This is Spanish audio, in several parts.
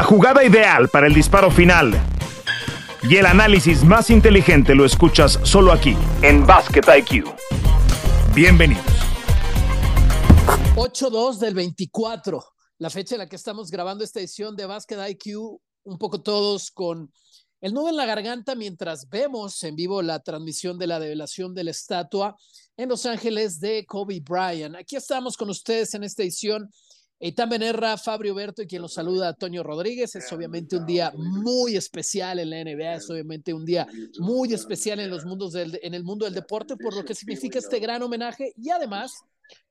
La jugada ideal para el disparo final y el análisis más inteligente lo escuchas solo aquí, en Basket IQ. Bienvenidos. 8-2 del 24, la fecha en la que estamos grabando esta edición de Basket IQ, un poco todos con el nudo en la garganta mientras vemos en vivo la transmisión de la develación de la estatua en Los Ángeles de Kobe Bryant. Aquí estamos con ustedes en esta edición Eitan Benerra, Fabio Berto y quien los saluda, Toño Rodríguez. Es obviamente un día muy especial en la NBA, es obviamente un día muy especial en, los mundos en el mundo del deporte, por lo que significa este gran homenaje y además,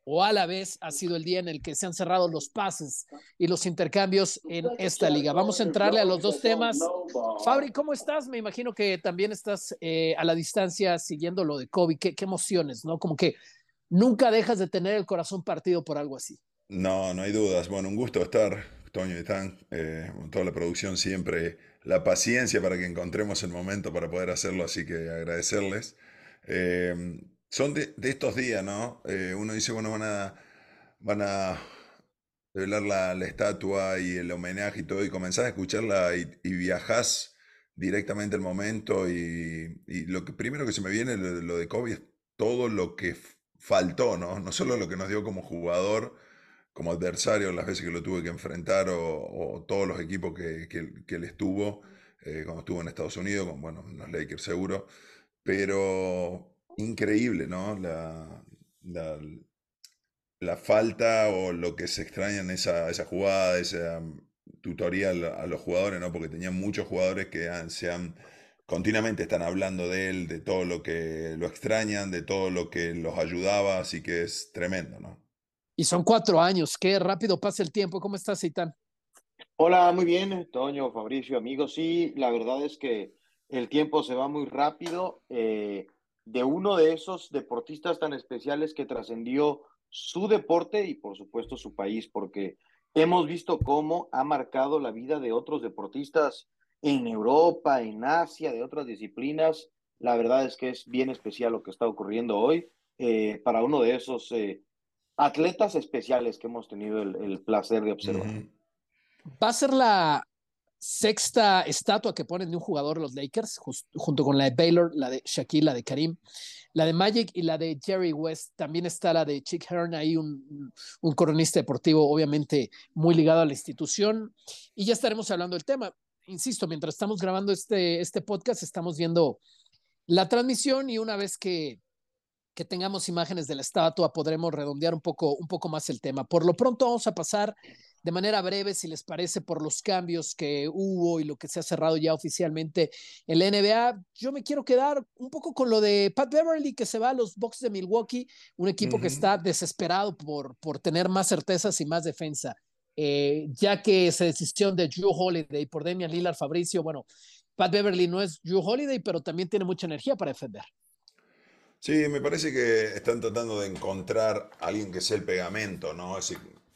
o a la vez, ha sido el día en el que se han cerrado los pases y los intercambios en esta liga. Vamos a entrarle a los dos temas. Fabri, ¿cómo estás? Me imagino que también estás eh, a la distancia siguiendo lo de Kobe. ¿Qué, qué emociones, ¿no? Como que nunca dejas de tener el corazón partido por algo así. No, no hay dudas. Bueno, un gusto estar, Toño y Tan, eh, toda la producción siempre, la paciencia para que encontremos el momento para poder hacerlo, así que agradecerles. Eh, son de, estos días, ¿no? Eh, uno dice, bueno, van a, van a la, estatua y el homenaje y todo, y comenzás a escucharla y, y viajás directamente al momento, y, y, lo que primero que se me viene, lo, lo de Kobe, es todo lo que faltó, ¿no? No solo lo que nos dio como jugador, como adversario las veces que lo tuve que enfrentar o, todos los equipos que, que, él estuvo eh, cuando estuvo en Estados Unidos, con bueno, los Lakers seguro, pero increíble, ¿no? La, la, falta o lo que se extraña en esa, esa jugada, esa tutorial a los jugadores, ¿no? Porque tenían muchos jugadores que se han continuamente están hablando de él, de todo lo que lo extrañan, de todo lo que los ayudaba, así que es tremendo, ¿no? Y son cuatro años, qué rápido pasa el tiempo. ¿Cómo estás, Eitan? Hola, muy bien, Toño, Fabricio, amigos. Sí, la verdad es que el tiempo se va muy rápido. Eh, de uno de esos deportistas tan especiales que trascendió su deporte y por supuesto su país, porque hemos visto cómo ha marcado la vida de otros deportistas en Europa, en Asia, de otras disciplinas. La verdad es que es bien especial lo que está ocurriendo hoy. Eh, para uno de esos eh, atletas especiales que hemos tenido el, placer de observar. Va a ser la sexta estatua que ponen de un jugador de los Lakers, junto con la de Baylor, la de Shaquille, la de Karim, la de Magic y la de Jerry West. También está la de Chick Hearn, ahí un, un coronista deportivo, obviamente muy ligado a la institución. Y ya estaremos hablando del tema. Insisto, mientras estamos grabando este, este podcast, estamos viendo la transmisión y una vez que que tengamos imágenes de la estatua, podremos redondear un poco, un poco más el tema. Por lo pronto vamos a pasar de manera breve, si les parece, por los cambios que hubo y lo que se ha cerrado ya oficialmente en la NBA. Yo me quiero quedar un poco con lo de Pat Beverly, que se va a los Bucks de Milwaukee, un equipo que está desesperado por, por tener más certezas y más defensa. Eh, ya que se decisión de Drew Holiday por Damian Lillard, Fabricio, bueno, Pat Beverly no es Drew Holiday, pero también tiene mucha energía para defender. Sí, me parece que están tratando de encontrar alguien que sea el pegamento, ¿no?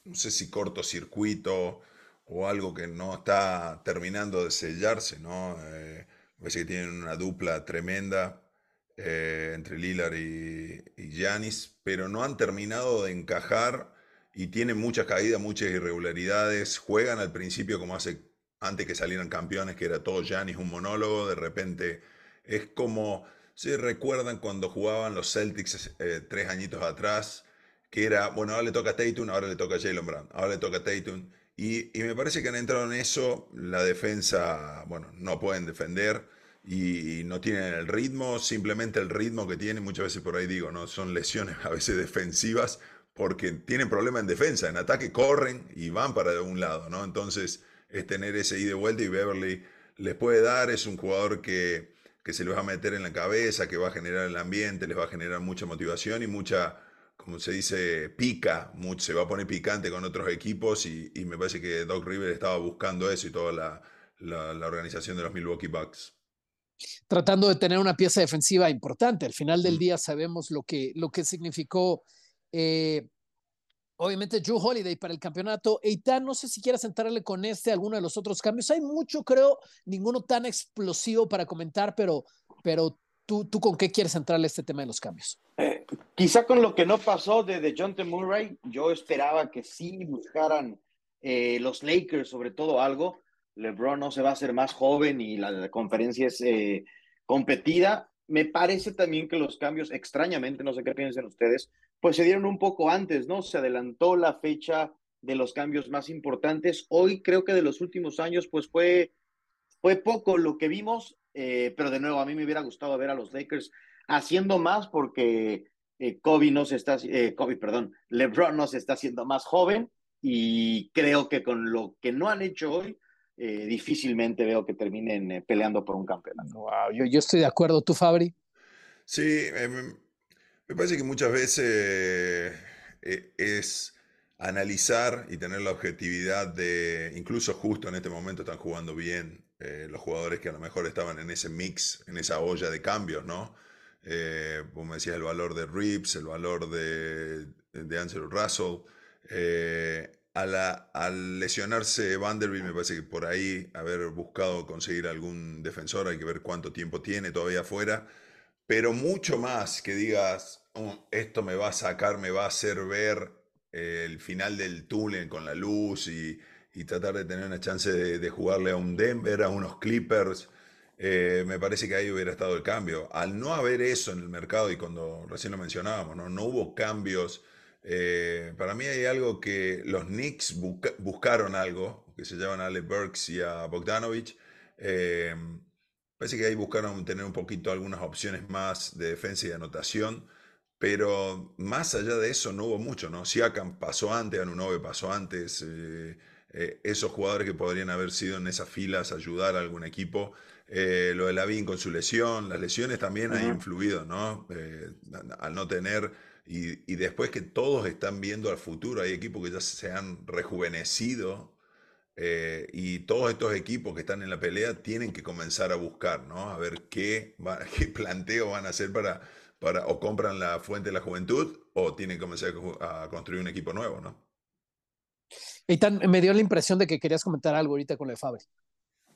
no sé si cortocircuito o algo que no está terminando de sellarse, ¿no? Eh, parece que tienen una dupla tremenda eh, entre Lilar y Yanis, pero no han terminado de encajar y tienen muchas caídas, muchas irregularidades. Juegan al principio como hace antes que salieran campeones, que era todo Yanis un monólogo, de repente es como Sí, recuerdan cuando jugaban los Celtics eh, tres añitos atrás, que era, bueno, ahora le toca a Tatum, ahora le toca a Jalen Brown, ahora le toca a Tatum. Y, y, me parece que han entrado en eso, la defensa, bueno, no pueden defender y no tienen el ritmo, simplemente el ritmo que tienen, muchas veces por ahí digo, ¿no? Son lesiones a veces defensivas porque tienen problema en defensa, en ataque corren y van para un lado, ¿no? Entonces es tener ese ida y vuelta y Beverly les puede dar, es un jugador que que se les va a meter en la cabeza, que va a generar el ambiente, les va a generar mucha motivación y mucha, como se dice, pica, se va a poner picante con otros equipos y, me parece que Doc River estaba buscando eso y toda la, la, organización de los Milwaukee Bucks. Tratando de tener una pieza defensiva importante. Al final del mm. día sabemos lo que, lo que significó eh, obviamente Drew Holiday para el campeonato. Eitan, no sé si quieras entrarle con este, alguno de los otros cambios. Hay mucho, creo, ninguno tan explosivo para comentar, pero, pero tú, tú con qué quieres entrarle este tema de los cambios. Eh, quizá con lo que no pasó de, John T. Murray, yo esperaba que sí buscaran eh, los Lakers, sobre todo algo, LeBron no se va a hacer más joven y la, conferencia es eh, competida. Me parece también que los cambios, extrañamente, no sé qué piensan ustedes, pues se dieron un poco antes, ¿no? Se adelantó la fecha de los cambios más importantes. Hoy creo que de los últimos años, pues fue, fue poco lo que vimos, eh, pero de nuevo a mí me hubiera gustado ver a los Lakers haciendo más porque eh, Kobe no se está, eh, Kobe, perdón, LeBron no se está haciendo más joven y creo que con lo que no han hecho hoy, eh, difícilmente veo que terminen eh, peleando por un campeonato. Wow, yo, yo estoy de acuerdo. ¿Tú, Fabri? Sí, me parece que muchas veces es analizar y tener la objetividad de, incluso justo en este momento están jugando bien los jugadores que a lo mejor estaban en ese mix, en esa olla de cambios, ¿no? eh, como decía, el valor de Rips, el valor de, de Ansel Russell. Eh, al lesionarse Vanderbilt, me parece que por ahí haber buscado conseguir algún defensor, hay que ver cuánto tiempo tiene todavía afuera, pero mucho más que digas, oh, esto me va a sacar, me va a hacer ver eh, el final del túnel con la luz y, tratar de tener una chance de, jugarle a un Denver, a unos Clippers. Eh, me parece que ahí hubiera estado el cambio. Al no haber eso en el mercado, y cuando recién lo mencionábamos, no, no hubo cambios, eh, para mí hay algo que los Knicks buscaron algo, que se llaman Ale Burks y a Bogdanovich. Parece que ahí buscaron tener un poquito algunas opciones más de defensa y de anotación. Pero más allá de eso no hubo mucho, ¿no? Siakam pasó antes, Anunobe pasó antes, esos jugadores que podrían haber sido en esas filas ayudar a algún equipo, eh, lo de Lavín con su lesión, las lesiones también han influido, ¿no? Eh, al no tener, y, después que todos están viendo al futuro, hay equipos que ya se han rejuvenecido eh, y todos estos equipos que están en la pelea tienen que comenzar a buscar, ¿no? A ver qué, qué planteo van a hacer para, para, o compran la fuente de la juventud o tienen que comenzar a, construir un equipo nuevo, ¿no? Y tan, me dio la impresión de que querías comentar algo ahorita con el Fabre.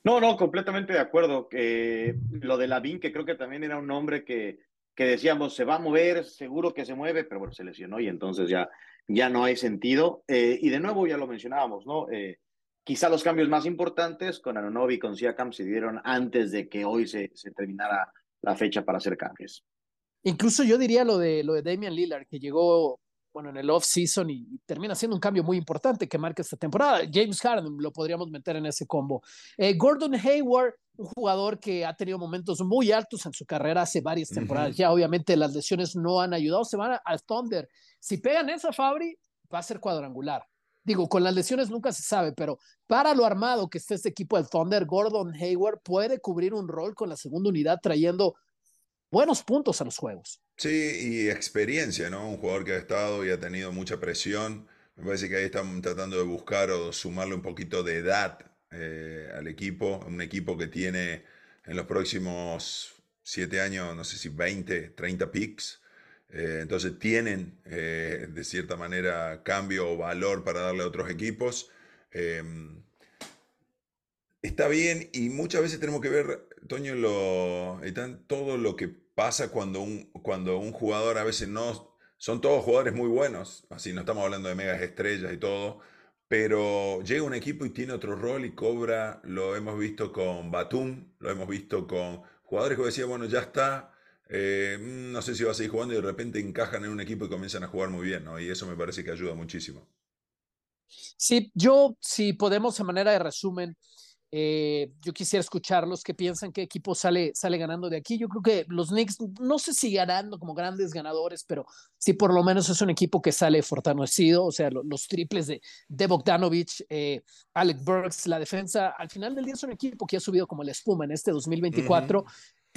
No, no, completamente de acuerdo. que lo de Lavín, que creo que también era un hombre que, que decíamos, se va a mover, seguro que se mueve, pero bueno, se lesionó y entonces ya, ya no hay sentido. Eh, y de nuevo ya lo mencionábamos, ¿no? Eh, quizá los cambios más importantes con Anonobi y con Siakam se dieron antes de que hoy se, se terminara la fecha para hacer cambios. Incluso yo diría lo de, lo de Damian Lillard, que llegó bueno, en el off-season y, termina siendo un cambio muy importante que marca esta temporada. James Harden lo podríamos meter en ese combo. Eh, Gordon Hayward, un jugador que ha tenido momentos muy altos en su carrera hace varias temporadas. Ya obviamente las lesiones no han ayudado, se van al Thunder. Si pegan esa Fabri, va a ser cuadrangular. Digo, con las lesiones nunca se sabe, pero para lo armado que está este equipo del Thunder, Gordon Hayward puede cubrir un rol con la segunda unidad trayendo buenos puntos a los juegos. Sí, y experiencia, ¿no? Un jugador que ha estado y ha tenido mucha presión. Me parece que ahí están tratando de buscar o sumarle un poquito de edad eh, al equipo. Un equipo que tiene en los próximos siete años, no sé si 20, 30 picks. Eh, entonces tienen, eh, de cierta manera, cambio o valor para darle a otros equipos. Em, está bien y muchas veces tenemos que ver, Toño, lo, todo lo que pasa cuando un, cuando un jugador a veces no... Son todos jugadores muy buenos, así no estamos hablando de megas estrellas y todo, pero llega un equipo y tiene otro rol y cobra, lo hemos visto con Batum, lo hemos visto con jugadores que decían, bueno, ya está, eh, mm, no sé si va a seguir jugando y de repente encajan en un equipo y comienzan a jugar muy bien, ¿no? Y eso me parece que ayuda muchísimo. Sí, yo, si podemos, a manera de resumen, eh, yo quisiera escucharlos que piensan qué equipo sale, sale ganando de aquí. Yo creo que los Knicks, no sé si ganando como grandes ganadores, pero sí por lo menos es un equipo que sale fortalecido. O sea, los, triples de, de Bogdanovich, eh, Alec Burks, la defensa, al final del día es un equipo que ha subido como la espuma en este 2024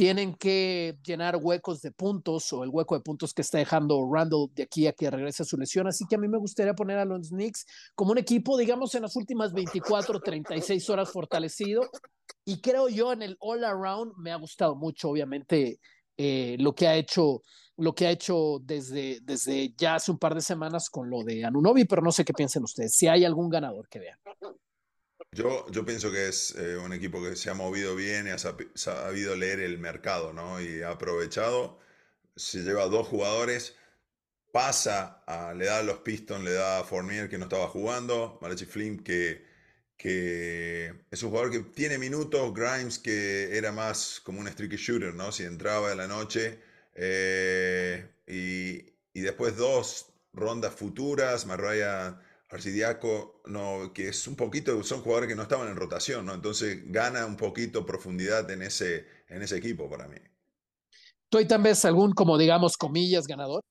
tienen que llenar huecos de puntos o el hueco de puntos que está dejando Randall de aquí a que regrese a su lesión. Así que a mí me gustaría poner a los Knicks como un equipo, digamos, en las últimas 24, 36 horas fortalecido. Y creo yo en el all around me ha gustado mucho, obviamente, eh, lo que ha hecho lo que ha hecho desde, desde ya hace un par de semanas con lo de Anunobi, pero no sé qué piensen ustedes, si hay algún ganador que vean. Yo, yo pienso que es eh, un equipo que se ha movido bien y ha sabido leer el mercado, ¿no? Y ha aprovechado. Se lleva dos jugadores, pasa, le da a los Pistons, le da a Fournier que no estaba jugando, Malachi Flynn que, que es un jugador que tiene minutos, Grimes que era más como un streaky shooter, ¿no? Si entraba en la noche eh, y, y, después dos rondas futuras, Marraya Arcidiaco, no, que es un poquito, son jugadores que no estaban en rotación, ¿no? Entonces gana un poquito profundidad en ese, en ese equipo para mí. ¿Tú ahí también ves algún, como digamos, comillas, ganador?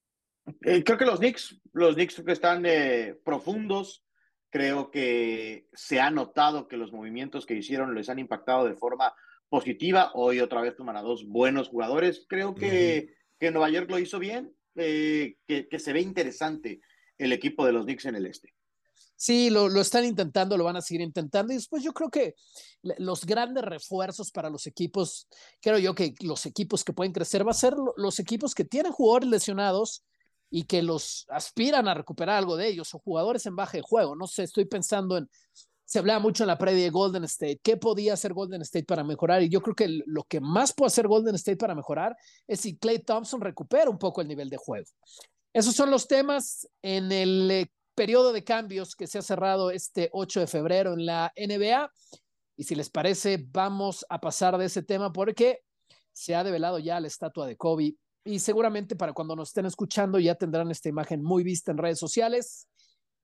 Eh, creo que los Knicks, los Knicks que están eh, profundos, creo que se ha notado que los movimientos que hicieron les han impactado de forma positiva. Hoy otra vez toman a dos buenos jugadores. Creo que, que Nueva York lo hizo bien, eh, que, que, se ve interesante el equipo de los Knicks en el este. Sí, lo, lo, están intentando, lo van a seguir intentando. Y después yo creo que los grandes refuerzos para los equipos, creo yo que los equipos que pueden crecer va a ser los equipos que tienen jugadores lesionados y que los aspiran a recuperar algo de ellos o jugadores en baja de juego. No sé, estoy pensando en, se hablaba mucho en la previa de Golden State, ¿qué podía hacer Golden State para mejorar? Y yo creo que lo que más puede hacer Golden State para mejorar es si Clay Thompson recupera un poco el nivel de juego. Esos son los temas en el eh, periodo de cambios que se ha cerrado este 8 de febrero en la NBA. Y si les parece, vamos a pasar de ese tema porque se ha develado ya la estatua de Kobe y seguramente para cuando nos estén escuchando ya tendrán esta imagen muy vista en redes sociales.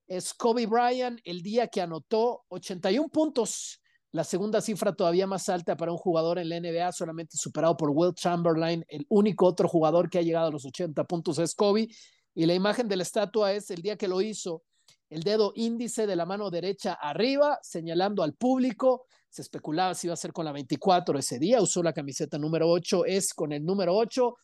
Es Kobe Bryant el día que anotó 81 puntos, la segunda cifra todavía más alta para un jugador en la NBA, solamente superado por Will Chamberlain. El único otro jugador que ha llegado a los 80 puntos es Kobe y la imagen de la estatua es el día que lo hizo, el dedo índice de la mano derecha arriba, señalando al público. Se especulaba si iba a ser con la 24 ese día, usó la camiseta número 8, es con el número 8.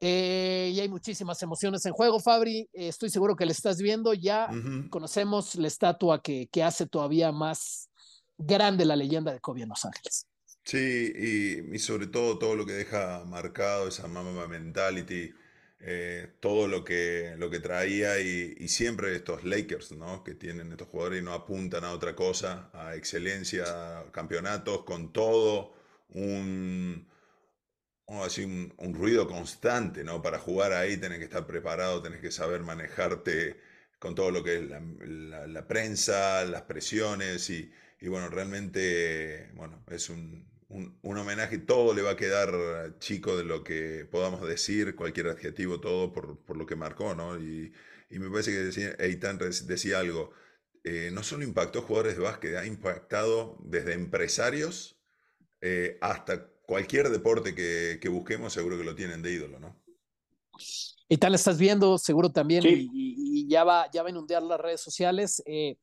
Eh, y hay muchísimas emociones en juego, Fabri. Eh, estoy seguro que le estás viendo. Ya uh -huh. conocemos la estatua que, que, hace todavía más grande la leyenda de Kobe en Los Ángeles. Sí, y, y sobre todo todo lo que deja marcado esa Mama Mentality eh, todo lo que, lo que traía y, siempre estos Lakers, ¿no? Que tienen estos jugadores y no apuntan a otra cosa, a excelencia, campeonatos, con todo un, así, un, ruido constante, ¿no? Para jugar ahí tenés que estar preparado, tenés que saber manejarte con todo lo que es la, la, la prensa, las presiones y, y bueno, realmente, bueno, es un, un, un, homenaje, todo le va a quedar chico de lo que podamos decir, cualquier adjetivo, todo por, por lo que marcó, ¿no? Y, y, me parece que decía, Eitan decía algo, eh, no solo impactó jugadores de básquet, ha impactado desde empresarios eh, hasta cualquier deporte que, que, busquemos, seguro que lo tienen de ídolo, ¿no? Tal estás viendo, seguro también, sí. y, y, ya, va, ya va a inundar las redes sociales. Eh,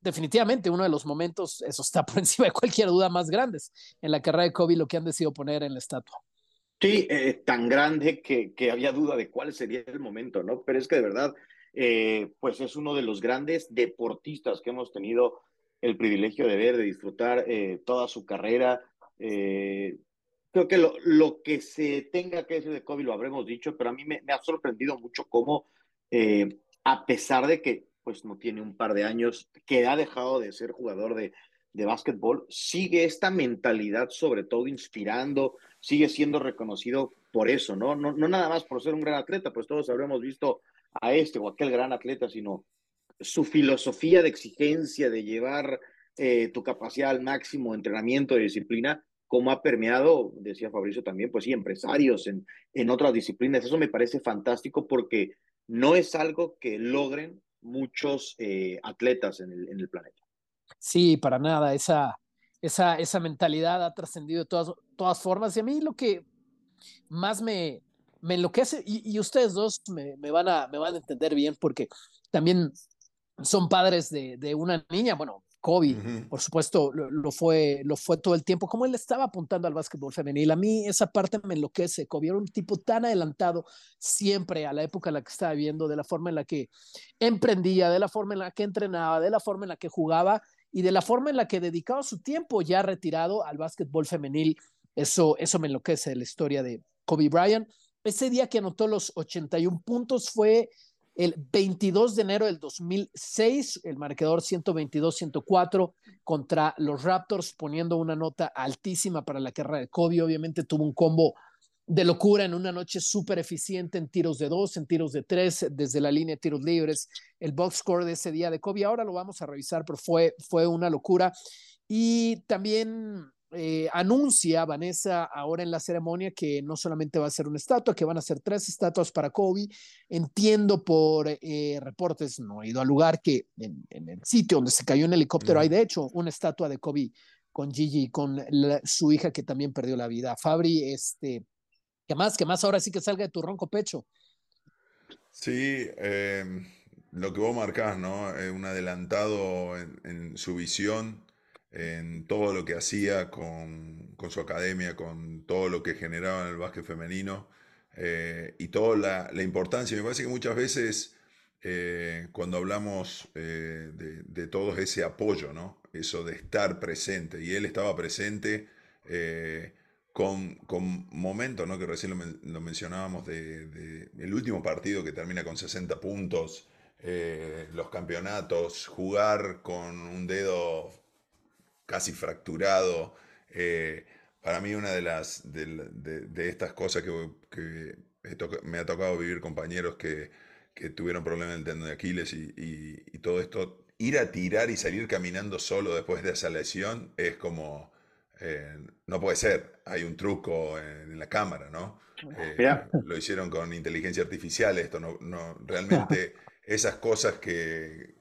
definitivamente uno de los momentos, eso está por encima de cualquier duda más grandes en la carrera de Kobe, lo que han decidido poner en la estatua. Sí, eh, tan grande que, había duda de cuál sería el momento, ¿no? Pero es que de verdad, eh, pues es uno de los grandes deportistas que hemos tenido el privilegio de ver, de disfrutar eh, toda su carrera. Creo que lo, lo, que se tenga que decir de Kobe lo habremos dicho, pero a mí me, ha sorprendido mucho cómo, a pesar de que pues no tiene un par de años, que ha dejado de ser jugador de, de básquetbol, sigue esta mentalidad, sobre todo inspirando, sigue siendo reconocido por eso, ¿no? ¿no? Nada más por ser un gran atleta, pues todos habremos visto a este o aquel gran atleta, sino su filosofía de exigencia, de llevar eh, tu capacidad al máximo, entrenamiento, de disciplina, como ha permeado, decía Fabricio también, pues sí, empresarios en, en otras disciplinas. Eso me parece fantástico porque no es algo que logren muchos eh, atletas en el, en el, planeta. Sí, para nada, esa, esa, esa mentalidad ha trascendido de todas, todas formas y a mí lo que más me, me enloquece, y, y ustedes dos me, me, van a, me van a entender bien porque también son padres de, de una niña, bueno, Kobe, uh -huh. por supuesto, lo, lo, fue, lo fue todo el tiempo, como él estaba apuntando al básquetbol femenil. A mí esa parte me enloquece. Kobe era un tipo tan adelantado siempre a la época en la que estaba viviendo, de la forma en la que emprendía, de la forma en la que entrenaba, de la forma en la que jugaba y de la forma en la que dedicaba su tiempo ya retirado al básquetbol femenil. Eso, eso me enloquece de la historia de Kobe Bryant. Ese día que anotó los 81 puntos fue el 22 de enero del 2006, el marcador 122-104 contra los Raptors, poniendo una nota altísima para la carrera de Kobe. Obviamente tuvo un combo de locura en una noche súper eficiente en tiros de dos, en tiros de tres, desde la línea de tiros libres, el box score de ese día de Kobe. Ahora lo vamos a revisar, pero fue, fue una locura. Y también eh, anuncia Vanessa ahora en la ceremonia que no solamente va a ser una estatua, que van a ser tres estatuas para Kobe. Entiendo por eh, reportes, no he ido al lugar, que en, el sitio donde se cayó un helicóptero hay de hecho una estatua de Kobe con Gigi y con su hija que también perdió la vida. Fabri, este, ¿Qué más? ¿Qué más? Ahora sí que salga de tu ronco pecho. Sí, em, lo que vos marcás, ¿no? un adelantado en, su visión, en todo lo que hacía con, su academia, con todo lo que generaba en el básquet femenino eh, y toda la, importancia. Me parece que muchas veces eh, cuando hablamos eh, de, de, todo ese apoyo, ¿no? Eso de estar presente, y él estaba presente con, con momentos, ¿no? que recién lo, mencionábamos, de, el último partido que termina con 60 puntos, los campeonatos, jugar con un dedo casi fracturado. Eh, para mí una de, las, de, estas cosas que, me ha tocado vivir compañeros que, tuvieron problemas en el tendón de Aquiles y, y todo esto, ir a tirar y salir caminando solo después de esa lesión es como eh, no puede ser, hay un truco en, la cámara, ¿no? Eh, lo hicieron con inteligencia artificial, esto no, no realmente esas cosas que,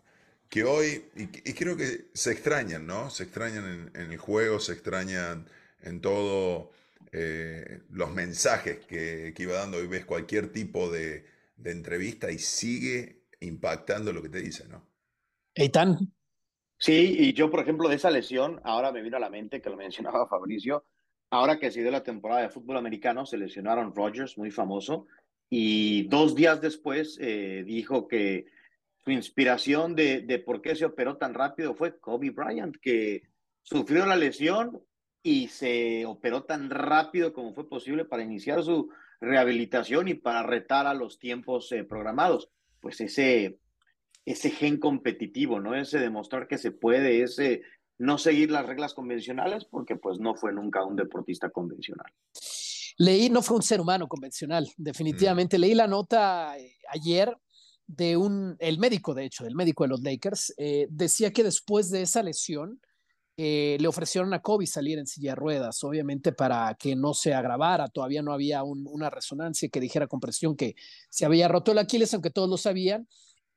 que hoy, y, creo que se extrañan, ¿no? Se extrañan en, el juego, se extrañan en todo eh, los mensajes que, que, iba dando y ves cualquier tipo de, de, entrevista y sigue impactando lo que te dice, ¿no? Eitan, Sí, y yo, por ejemplo, de esa lesión, ahora me vino a la mente que lo mencionaba Fabricio, ahora que se dio la temporada de fútbol americano, se lesionaron Rodgers, muy famoso, y dos días después eh, dijo que su inspiración de, de por qué se operó tan rápido fue Kobe Bryant, que sufrió la lesión y se operó tan rápido como fue posible para iniciar su rehabilitación y para retar a los tiempos eh, programados. Pues ese ese gen competitivo, ¿no? Ese demostrar que se puede, ese no seguir las reglas convencionales, porque pues no fue nunca un deportista convencional. Leí, no fue un ser humano convencional, definitivamente. Mm. Leí la nota eh, ayer de un, el médico, de hecho, el médico de los Lakers, eh, decía que después de esa lesión, eh, le ofrecieron a Kobe salir en silla de ruedas, obviamente para que no se agravara, todavía no había una resonancia que dijera con presión que se había roto el Aquiles, aunque todos lo sabían,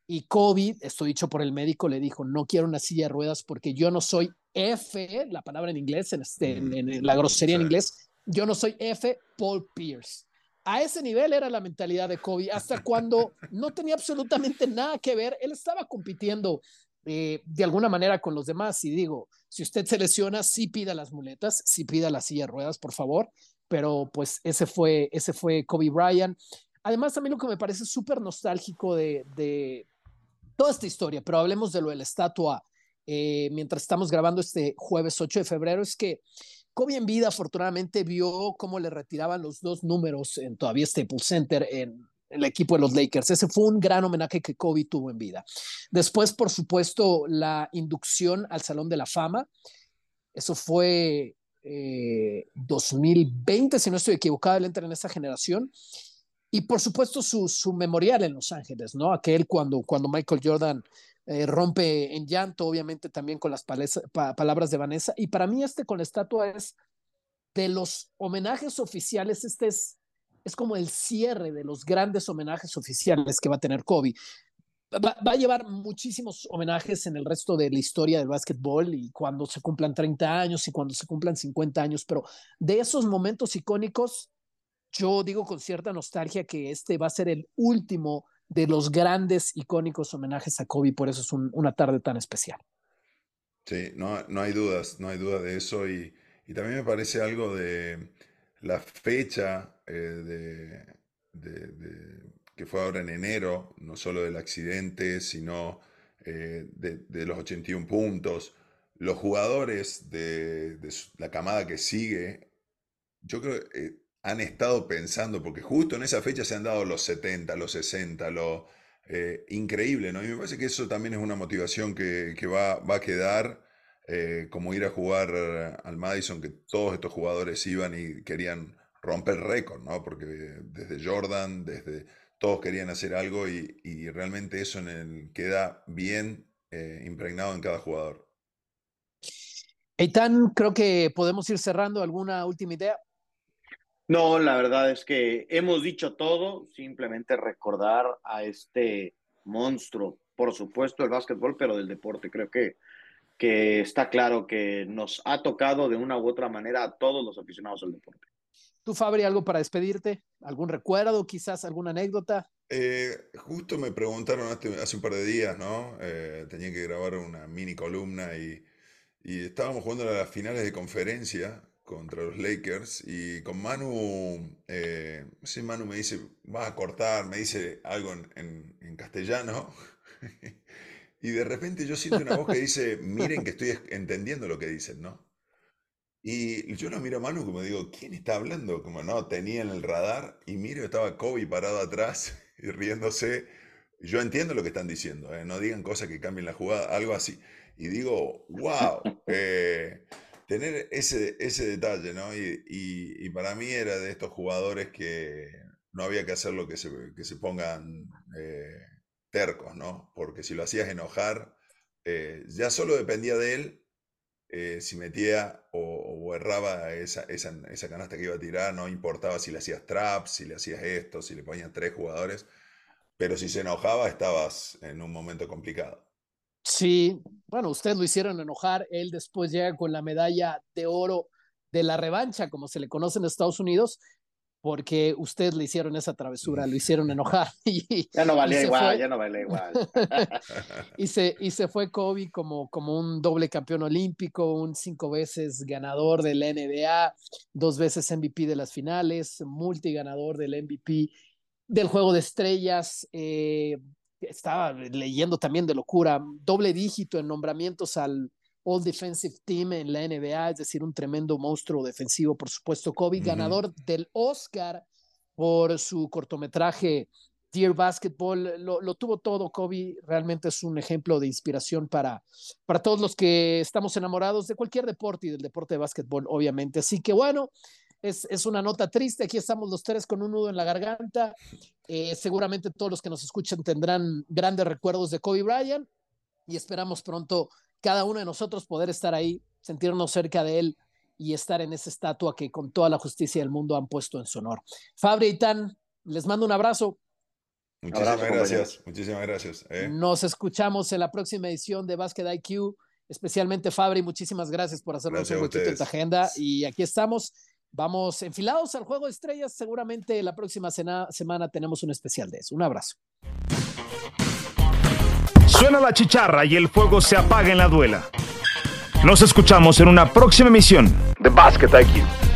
y COVID, esto dicho por el médico, le dijo, no quiero una silla de ruedas porque yo no soy F, la palabra en inglés, en, este, en, la grosería en inglés, yo no soy F, Paul Pierce. A ese nivel era la mentalidad de Kobe, hasta cuando no tenía absolutamente nada que ver, él estaba compitiendo eh, de alguna manera con los demás. Y digo, si usted se lesiona, sí pida las muletas, sí pida la silla de ruedas, por favor. Pero pues ese fue, ese fue Kobe Bryant. Además, también lo que me parece súper nostálgico de, toda esta historia, pero hablemos de lo de la estatua eh, mientras estamos grabando este jueves 8 de febrero, es que Kobe en vida afortunadamente vio cómo le retiraban los dos números en todavía Staples Center en el equipo de los Lakers. Ese fue un gran homenaje que Kobe tuvo en vida. Después, por supuesto, la inducción al Salón de la Fama. Eso fue 2020, eh, si no estoy equivocado, él entra en esa generación. Y por supuesto su, su memorial en Los Ángeles, ¿no? Aquel cuando, cuando Michael Jordan eh, rompe en llanto, obviamente también con las palabras de Vanessa. Y para mí este con la estatua es de los homenajes oficiales, este es, es como el cierre de los grandes homenajes oficiales que va a tener Kobe. Va, va, a llevar muchísimos homenajes en el resto de la historia del básquetbol y cuando se cumplan 30 años y cuando se cumplan 50 años, pero de esos momentos icónicos, yo digo con cierta nostalgia que este va a ser el último de los grandes, icónicos homenajes a Kobe, por eso es una tarde tan especial. Sí, no, no hay dudas, no hay duda de eso y, también me parece algo de la fecha eh, de, que fue ahora en enero, no solo del accidente, sino eh, de, los 81 puntos. Los jugadores de, la camada que sigue, yo creo eh, han estado pensando, porque justo en esa fecha se han dado los 70, los 60, lo eh, increíble, ¿no? Y me parece que eso también es una motivación que, va, va, a quedar, eh, como ir a jugar al Madison, que todos estos jugadores iban y querían romper récord, ¿no? Porque desde Jordan, desde todos querían hacer algo y, realmente eso en el, queda bien eh, impregnado en cada jugador. Eitan, creo que podemos ir cerrando. ¿Alguna última idea? No, la verdad es que hemos dicho todo, simplemente recordar a este monstruo, por supuesto el básquetbol, pero del deporte. Creo que, que está claro que nos ha tocado de una u otra manera a todos los aficionados al deporte. ¿Tú, Fabri, algo para despedirte? ¿Algún recuerdo, quizás alguna anécdota? Eh, justo me preguntaron hace, un par de días, ¿no? Eh, tenía que grabar una mini columna y, y estábamos jugando a las finales de conferencia contra los Lakers y con Manu, eh, sí, Manu me dice, vas a cortar, me dice algo en, en castellano y de repente yo siento una voz que dice, miren que estoy entendiendo lo que dicen, ¿no? Y yo lo miro a Manu como digo, ¿quién está hablando? Como no, tenía en el radar y miro, estaba Kobe parado atrás y riéndose. Yo entiendo lo que están diciendo, ¿eh? no digan cosas que cambien la jugada, algo así. Y digo, wow, eh, tener ese, ese detalle, ¿no? Y, para mí era de estos jugadores que no había que hacer lo que se, que se pongan eh, tercos, ¿no? Porque si lo hacías enojar, ya solo dependía de él eh, si metía o, erraba esa, esa, esa, canasta que iba a tirar, no importaba si le hacías traps, si le hacías esto, si le ponías tres jugadores, pero si se enojaba estabas en un momento complicado. Sí, bueno, ustedes lo hicieron enojar, él después llega con la medalla de oro de la revancha, como se le conoce en Estados Unidos, porque ustedes le hicieron esa travesura, lo hicieron enojar. Y, ya no valía igual, ya no valía igual. y, se, y se fue Kobe como, como un doble campeón olímpico, un cinco veces ganador de la NBA, dos veces MVP de las finales, multiganador del MVP del juego de estrellas. Eh, estaba leyendo también de locura, doble dígito en nombramientos al All Defensive Team en la NBA, es decir, un tremendo monstruo defensivo, por supuesto, Kobe, ganador del Oscar por su cortometraje Dear Basketball, lo, tuvo todo, Kobe realmente es un ejemplo de inspiración para, para todos los que estamos enamorados de cualquier deporte y del deporte de básquetbol, obviamente. Así que bueno, es, es, una nota triste. Aquí estamos los tres con un nudo en la garganta. Eh, seguramente todos los que nos escuchan tendrán grandes recuerdos de Kobe Bryant y esperamos pronto cada uno de nosotros poder estar ahí, sentirnos cerca de él y estar en esa estatua que con toda la justicia del mundo han puesto en su honor. Fabri y Tan, les mando un abrazo. Muchísimas gracias, muchísimas gracias. ¿eh? Nos escuchamos en la próxima edición de Basket IQ, especialmente Fabri, muchísimas gracias por hacernos un huequito en tu agenda y aquí estamos. Vamos enfilados al juego de estrellas. Seguramente la próxima semana tenemos un especial de eso. Un abrazo. Suena la chicharra y el fuego se apaga en la duela. Nos escuchamos en una próxima emisión de Basket IQ.